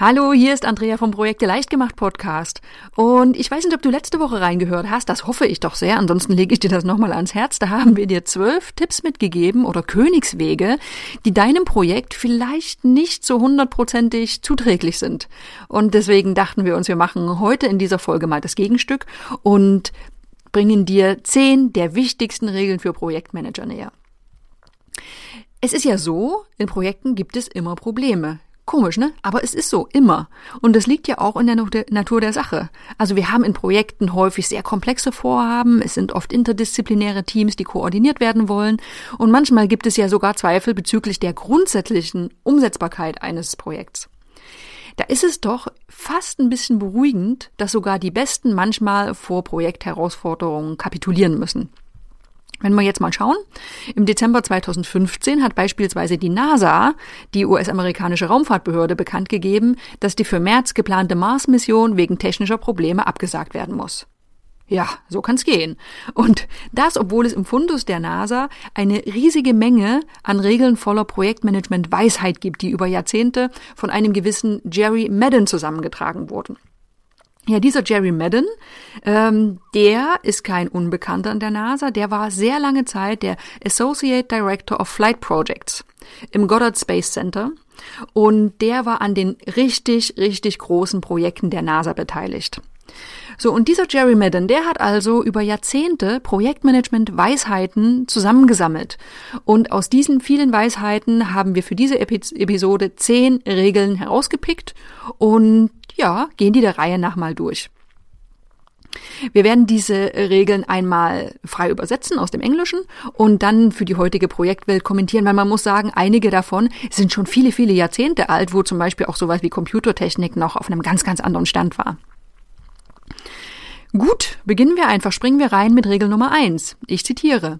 Hallo, hier ist Andrea vom Projekte Leichtgemacht Podcast. Und ich weiß nicht, ob du letzte Woche reingehört hast. Das hoffe ich doch sehr. Ansonsten lege ich dir das nochmal ans Herz. Da haben wir dir zwölf Tipps mitgegeben oder Königswege, die deinem Projekt vielleicht nicht so hundertprozentig zuträglich sind. Und deswegen dachten wir uns, wir machen heute in dieser Folge mal das Gegenstück und bringen dir zehn der wichtigsten Regeln für Projektmanager näher. Es ist ja so, in Projekten gibt es immer Probleme. Komisch, ne? Aber es ist so, immer. Und es liegt ja auch in der Natur der Sache. Also wir haben in Projekten häufig sehr komplexe Vorhaben, es sind oft interdisziplinäre Teams, die koordiniert werden wollen, und manchmal gibt es ja sogar Zweifel bezüglich der grundsätzlichen Umsetzbarkeit eines Projekts. Da ist es doch fast ein bisschen beruhigend, dass sogar die Besten manchmal vor Projektherausforderungen kapitulieren müssen. Wenn wir jetzt mal schauen, im Dezember 2015 hat beispielsweise die NASA, die US-amerikanische Raumfahrtbehörde, bekannt gegeben, dass die für März geplante Mars-Mission wegen technischer Probleme abgesagt werden muss. Ja, so kann's gehen. Und das, obwohl es im Fundus der NASA eine riesige Menge an Regeln voller Projektmanagement-Weisheit gibt, die über Jahrzehnte von einem gewissen Jerry Madden zusammengetragen wurden. Ja, dieser Jerry Madden, ähm, der ist kein Unbekannter an der NASA. Der war sehr lange Zeit der Associate Director of Flight Projects im Goddard Space Center. Und der war an den richtig, richtig großen Projekten der NASA beteiligt. So, und dieser Jerry Madden, der hat also über Jahrzehnte Projektmanagement-Weisheiten zusammengesammelt. Und aus diesen vielen Weisheiten haben wir für diese Episode zehn Regeln herausgepickt und ja, gehen die der Reihe nach mal durch. Wir werden diese Regeln einmal frei übersetzen aus dem Englischen und dann für die heutige Projektwelt kommentieren, weil man muss sagen, einige davon sind schon viele, viele Jahrzehnte alt, wo zum Beispiel auch sowas wie Computertechnik noch auf einem ganz, ganz anderen Stand war. Gut, beginnen wir einfach, springen wir rein mit Regel Nummer eins. Ich zitiere.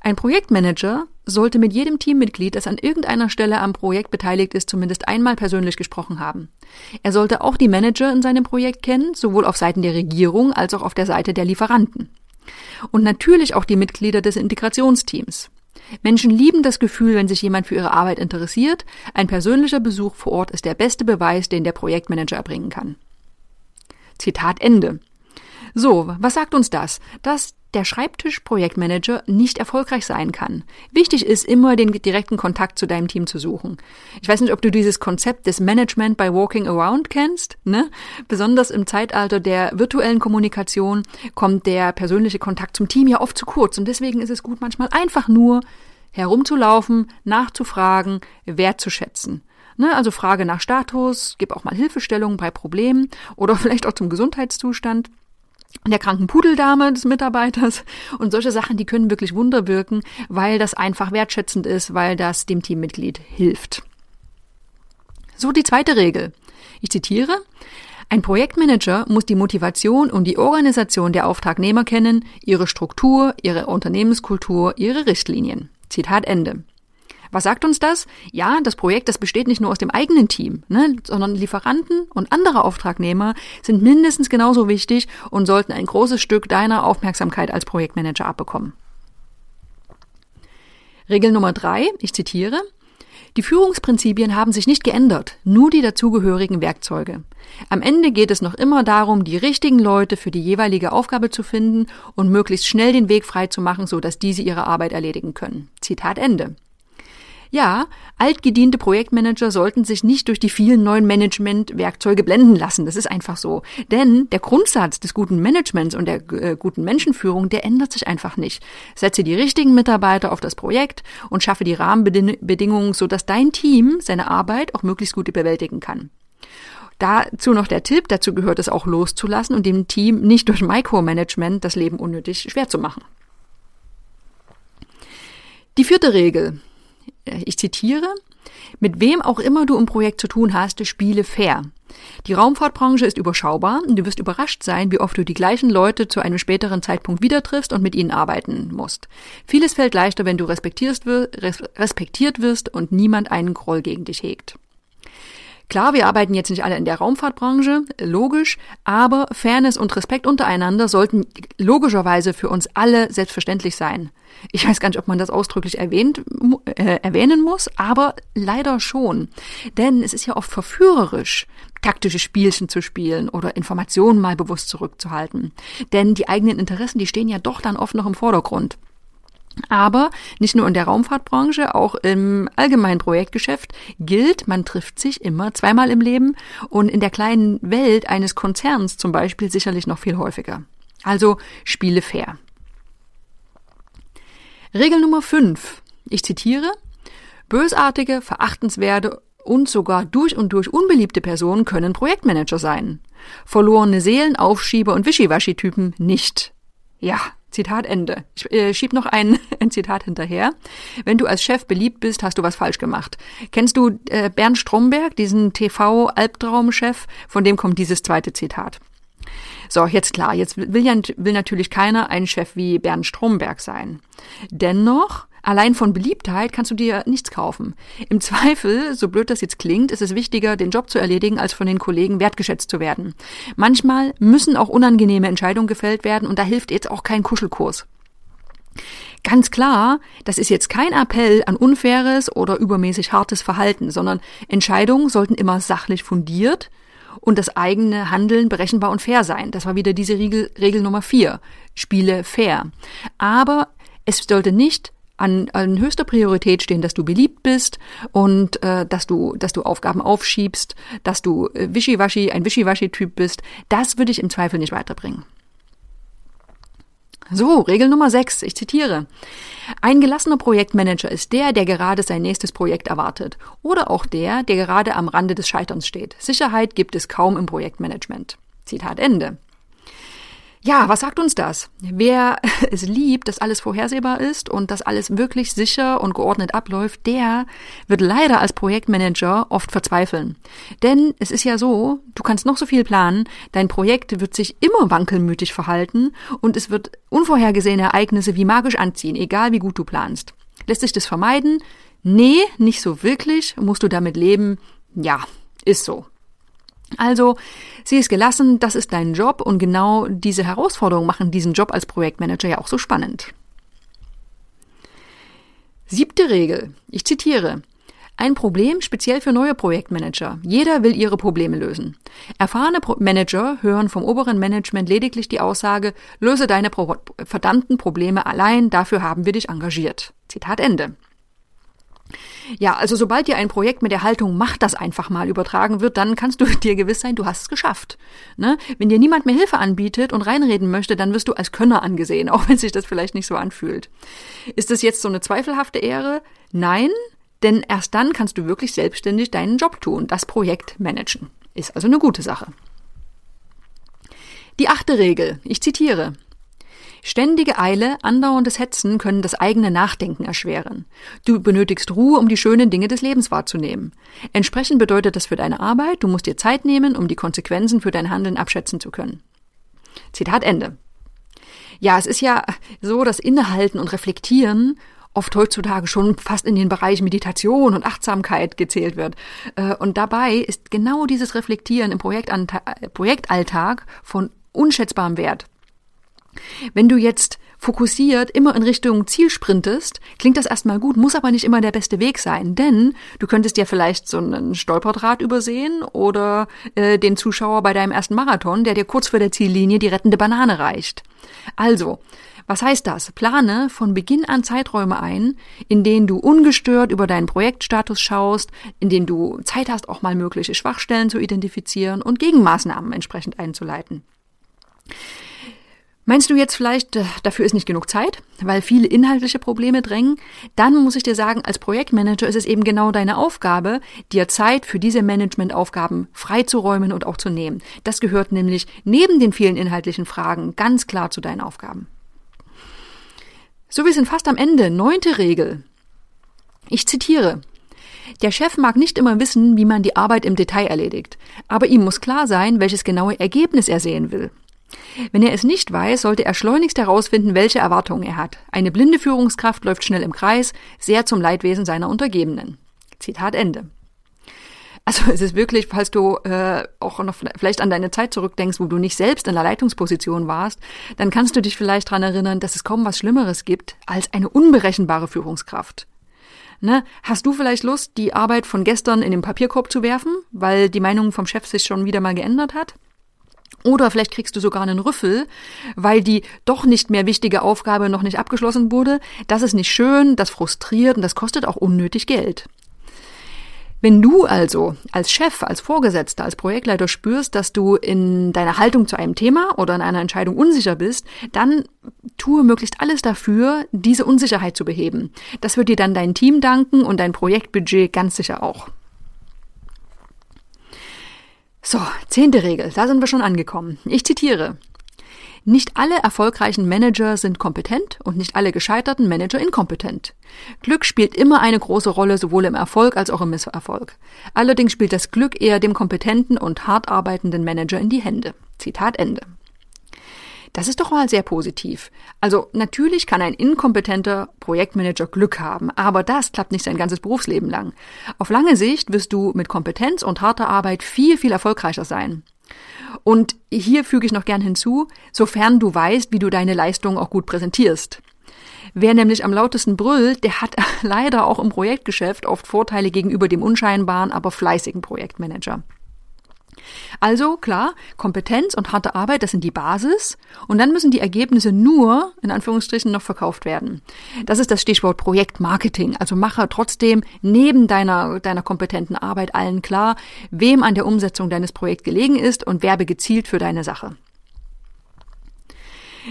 Ein Projektmanager sollte mit jedem Teammitglied, das an irgendeiner Stelle am Projekt beteiligt ist, zumindest einmal persönlich gesprochen haben. Er sollte auch die Manager in seinem Projekt kennen, sowohl auf Seiten der Regierung als auch auf der Seite der Lieferanten. Und natürlich auch die Mitglieder des Integrationsteams. Menschen lieben das Gefühl, wenn sich jemand für ihre Arbeit interessiert. Ein persönlicher Besuch vor Ort ist der beste Beweis, den der Projektmanager erbringen kann. Zitat Ende. So, was sagt uns das? Dass der Schreibtisch-Projektmanager nicht erfolgreich sein kann. Wichtig ist immer, den direkten Kontakt zu deinem Team zu suchen. Ich weiß nicht, ob du dieses Konzept des Management by Walking Around kennst. Ne? Besonders im Zeitalter der virtuellen Kommunikation kommt der persönliche Kontakt zum Team ja oft zu kurz. Und deswegen ist es gut, manchmal einfach nur herumzulaufen, nachzufragen, wertzuschätzen. Ne, also Frage nach Status, gib auch mal Hilfestellungen bei Problemen oder vielleicht auch zum Gesundheitszustand der kranken Pudeldame des Mitarbeiters und solche Sachen, die können wirklich Wunder wirken, weil das einfach wertschätzend ist, weil das dem Teammitglied hilft. So die zweite Regel. Ich zitiere. Ein Projektmanager muss die Motivation und die Organisation der Auftragnehmer kennen, ihre Struktur, ihre Unternehmenskultur, ihre Richtlinien. Zitat Ende. Was sagt uns das? Ja, das Projekt, das besteht nicht nur aus dem eigenen Team, ne, sondern Lieferanten und andere Auftragnehmer sind mindestens genauso wichtig und sollten ein großes Stück deiner Aufmerksamkeit als Projektmanager abbekommen. Regel Nummer drei, ich zitiere, die Führungsprinzipien haben sich nicht geändert, nur die dazugehörigen Werkzeuge. Am Ende geht es noch immer darum, die richtigen Leute für die jeweilige Aufgabe zu finden und möglichst schnell den Weg frei zu machen, so dass diese ihre Arbeit erledigen können. Zitat Ende. Ja, altgediente Projektmanager sollten sich nicht durch die vielen neuen Management-Werkzeuge blenden lassen. Das ist einfach so. Denn der Grundsatz des guten Managements und der äh, guten Menschenführung, der ändert sich einfach nicht. Setze die richtigen Mitarbeiter auf das Projekt und schaffe die Rahmenbedingungen, sodass dein Team seine Arbeit auch möglichst gut bewältigen kann. Dazu noch der Tipp, dazu gehört es auch loszulassen und dem Team nicht durch Micromanagement das Leben unnötig schwer zu machen. Die vierte Regel. Ich zitiere, Mit wem auch immer du im Projekt zu tun hast, spiele fair. Die Raumfahrtbranche ist überschaubar und du wirst überrascht sein, wie oft du die gleichen Leute zu einem späteren Zeitpunkt wieder triffst und mit ihnen arbeiten musst. Vieles fällt leichter, wenn du respektiert wirst und niemand einen Groll gegen dich hegt. Klar, wir arbeiten jetzt nicht alle in der Raumfahrtbranche, logisch, aber Fairness und Respekt untereinander sollten logischerweise für uns alle selbstverständlich sein. Ich weiß gar nicht, ob man das ausdrücklich erwähnt, äh, erwähnen muss, aber leider schon. Denn es ist ja oft verführerisch, taktische Spielchen zu spielen oder Informationen mal bewusst zurückzuhalten. Denn die eigenen Interessen, die stehen ja doch dann oft noch im Vordergrund. Aber nicht nur in der Raumfahrtbranche, auch im allgemeinen Projektgeschäft gilt, man trifft sich immer zweimal im Leben und in der kleinen Welt eines Konzerns zum Beispiel sicherlich noch viel häufiger. Also spiele fair. Regel Nummer 5. Ich zitiere. Bösartige, verachtenswerte und sogar durch und durch unbeliebte Personen können Projektmanager sein. Verlorene Seelen, Aufschieber und Wischiwaschi-Typen nicht. Ja, Zitat Ende. Ich äh, schieb noch ein, ein Zitat hinterher. Wenn du als Chef beliebt bist, hast du was falsch gemacht. Kennst du äh, Bernd Stromberg, diesen TV-Albtraumchef? Von dem kommt dieses zweite Zitat. So, jetzt klar, jetzt will, will natürlich keiner ein Chef wie Bernd Stromberg sein. Dennoch Allein von Beliebtheit kannst du dir nichts kaufen. Im Zweifel, so blöd das jetzt klingt, ist es wichtiger, den Job zu erledigen, als von den Kollegen wertgeschätzt zu werden. Manchmal müssen auch unangenehme Entscheidungen gefällt werden und da hilft jetzt auch kein Kuschelkurs. Ganz klar, das ist jetzt kein Appell an unfaires oder übermäßig hartes Verhalten, sondern Entscheidungen sollten immer sachlich fundiert und das eigene Handeln berechenbar und fair sein. Das war wieder diese Regel, Regel Nummer vier. Spiele fair. Aber es sollte nicht an, an höchster Priorität stehen, dass du beliebt bist und äh, dass du, dass du Aufgaben aufschiebst, dass du äh, wischiwaschi, ein wischiwaschi-Typ bist. Das würde ich im Zweifel nicht weiterbringen. So, Regel Nummer 6, ich zitiere. Ein gelassener Projektmanager ist der, der gerade sein nächstes Projekt erwartet. Oder auch der, der gerade am Rande des Scheiterns steht. Sicherheit gibt es kaum im Projektmanagement. Zitat Ende. Ja, was sagt uns das? Wer es liebt, dass alles vorhersehbar ist und dass alles wirklich sicher und geordnet abläuft, der wird leider als Projektmanager oft verzweifeln. Denn es ist ja so, du kannst noch so viel planen, dein Projekt wird sich immer wankelmütig verhalten und es wird unvorhergesehene Ereignisse wie magisch anziehen, egal wie gut du planst. Lässt sich das vermeiden? Nee, nicht so wirklich. Musst du damit leben? Ja, ist so. Also, sie ist gelassen, das ist dein Job und genau diese Herausforderungen machen diesen Job als Projektmanager ja auch so spannend. Siebte Regel. Ich zitiere. Ein Problem speziell für neue Projektmanager. Jeder will ihre Probleme lösen. Erfahrene Pro Manager hören vom oberen Management lediglich die Aussage, löse deine Pro verdammten Probleme allein, dafür haben wir dich engagiert. Zitat Ende. Ja, also sobald dir ein Projekt mit der Haltung mach das einfach mal übertragen wird, dann kannst du dir gewiss sein, du hast es geschafft. Ne? Wenn dir niemand mehr Hilfe anbietet und reinreden möchte, dann wirst du als Könner angesehen, auch wenn sich das vielleicht nicht so anfühlt. Ist das jetzt so eine zweifelhafte Ehre? Nein, denn erst dann kannst du wirklich selbstständig deinen Job tun, das Projekt managen. Ist also eine gute Sache. Die achte Regel, ich zitiere. Ständige Eile, andauerndes Hetzen können das eigene Nachdenken erschweren. Du benötigst Ruhe, um die schönen Dinge des Lebens wahrzunehmen. Entsprechend bedeutet das für deine Arbeit, du musst dir Zeit nehmen, um die Konsequenzen für dein Handeln abschätzen zu können. Zitat Ende. Ja, es ist ja so, dass Innehalten und Reflektieren oft heutzutage schon fast in den Bereich Meditation und Achtsamkeit gezählt wird. Äh, und dabei ist genau dieses Reflektieren im Projektalltag von unschätzbarem Wert. Wenn du jetzt fokussiert immer in Richtung Ziel sprintest, klingt das erstmal gut, muss aber nicht immer der beste Weg sein, denn du könntest ja vielleicht so einen Stolperdraht übersehen oder äh, den Zuschauer bei deinem ersten Marathon, der dir kurz vor der Ziellinie die rettende Banane reicht. Also, was heißt das? Plane von Beginn an Zeiträume ein, in denen du ungestört über deinen Projektstatus schaust, in denen du Zeit hast, auch mal mögliche Schwachstellen zu identifizieren und Gegenmaßnahmen entsprechend einzuleiten. Meinst du jetzt vielleicht, äh, dafür ist nicht genug Zeit, weil viele inhaltliche Probleme drängen? Dann muss ich dir sagen, als Projektmanager ist es eben genau deine Aufgabe, dir Zeit für diese Managementaufgaben freizuräumen und auch zu nehmen. Das gehört nämlich neben den vielen inhaltlichen Fragen ganz klar zu deinen Aufgaben. So, wir sind fast am Ende. Neunte Regel. Ich zitiere. Der Chef mag nicht immer wissen, wie man die Arbeit im Detail erledigt, aber ihm muss klar sein, welches genaue Ergebnis er sehen will. Wenn er es nicht weiß, sollte er schleunigst herausfinden, welche Erwartungen er hat. Eine blinde Führungskraft läuft schnell im Kreis, sehr zum Leidwesen seiner Untergebenen. Zitat Ende. Also es ist wirklich, falls du äh, auch noch vielleicht an deine Zeit zurückdenkst, wo du nicht selbst in der Leitungsposition warst, dann kannst du dich vielleicht daran erinnern, dass es kaum was Schlimmeres gibt als eine unberechenbare Führungskraft. Ne? Hast du vielleicht Lust, die Arbeit von gestern in den Papierkorb zu werfen, weil die Meinung vom Chef sich schon wieder mal geändert hat? Oder vielleicht kriegst du sogar einen Rüffel, weil die doch nicht mehr wichtige Aufgabe noch nicht abgeschlossen wurde. Das ist nicht schön, das frustriert und das kostet auch unnötig Geld. Wenn du also als Chef, als Vorgesetzter, als Projektleiter spürst, dass du in deiner Haltung zu einem Thema oder in einer Entscheidung unsicher bist, dann tue möglichst alles dafür, diese Unsicherheit zu beheben. Das wird dir dann dein Team danken und dein Projektbudget ganz sicher auch. So, zehnte Regel, da sind wir schon angekommen. Ich zitiere. Nicht alle erfolgreichen Manager sind kompetent und nicht alle gescheiterten Manager inkompetent. Glück spielt immer eine große Rolle, sowohl im Erfolg als auch im Misserfolg. Allerdings spielt das Glück eher dem kompetenten und hart arbeitenden Manager in die Hände. Zitat Ende. Das ist doch mal sehr positiv. Also natürlich kann ein inkompetenter Projektmanager Glück haben, aber das klappt nicht sein ganzes Berufsleben lang. Auf lange Sicht wirst du mit Kompetenz und harter Arbeit viel, viel erfolgreicher sein. Und hier füge ich noch gern hinzu, sofern du weißt, wie du deine Leistung auch gut präsentierst. Wer nämlich am lautesten brüllt, der hat leider auch im Projektgeschäft oft Vorteile gegenüber dem unscheinbaren, aber fleißigen Projektmanager. Also klar, Kompetenz und harte Arbeit, das sind die Basis. Und dann müssen die Ergebnisse nur, in Anführungsstrichen, noch verkauft werden. Das ist das Stichwort Projektmarketing. Also mache trotzdem neben deiner, deiner kompetenten Arbeit allen klar, wem an der Umsetzung deines Projekts gelegen ist und werbe gezielt für deine Sache.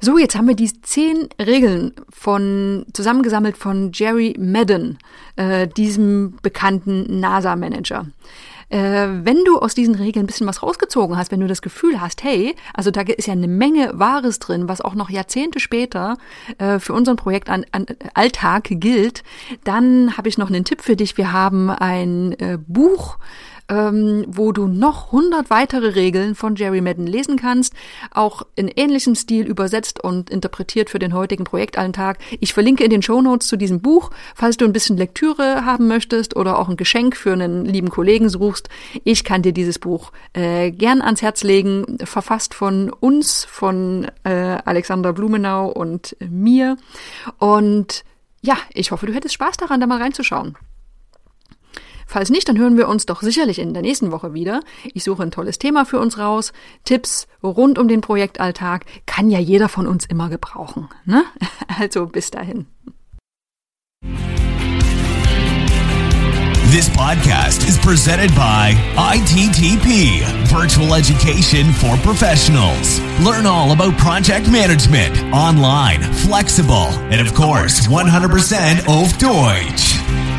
So, jetzt haben wir die zehn Regeln von zusammengesammelt von Jerry Madden, äh, diesem bekannten NASA-Manager. Äh, wenn du aus diesen Regeln ein bisschen was rausgezogen hast, wenn du das Gefühl hast, hey, also da ist ja eine Menge Wahres drin, was auch noch Jahrzehnte später äh, für unseren Projekt an, an Alltag gilt, dann habe ich noch einen Tipp für dich. Wir haben ein äh, Buch ähm, wo du noch 100 weitere Regeln von Jerry Madden lesen kannst, auch in ähnlichem Stil übersetzt und interpretiert für den heutigen Projektalltag. Ich verlinke in den Show Notes zu diesem Buch, falls du ein bisschen Lektüre haben möchtest oder auch ein Geschenk für einen lieben Kollegen suchst. Ich kann dir dieses Buch äh, gern ans Herz legen, verfasst von uns, von äh, Alexander Blumenau und mir. Und ja, ich hoffe, du hättest Spaß daran, da mal reinzuschauen. Falls nicht, dann hören wir uns doch sicherlich in der nächsten Woche wieder. Ich suche ein tolles Thema für uns raus. Tipps rund um den Projektalltag kann ja jeder von uns immer gebrauchen. Ne? Also bis dahin. This podcast is presented by ITTP, Virtual Education for Professionals. Learn all about project management, online, flexible, and of course, 100% auf Deutsch.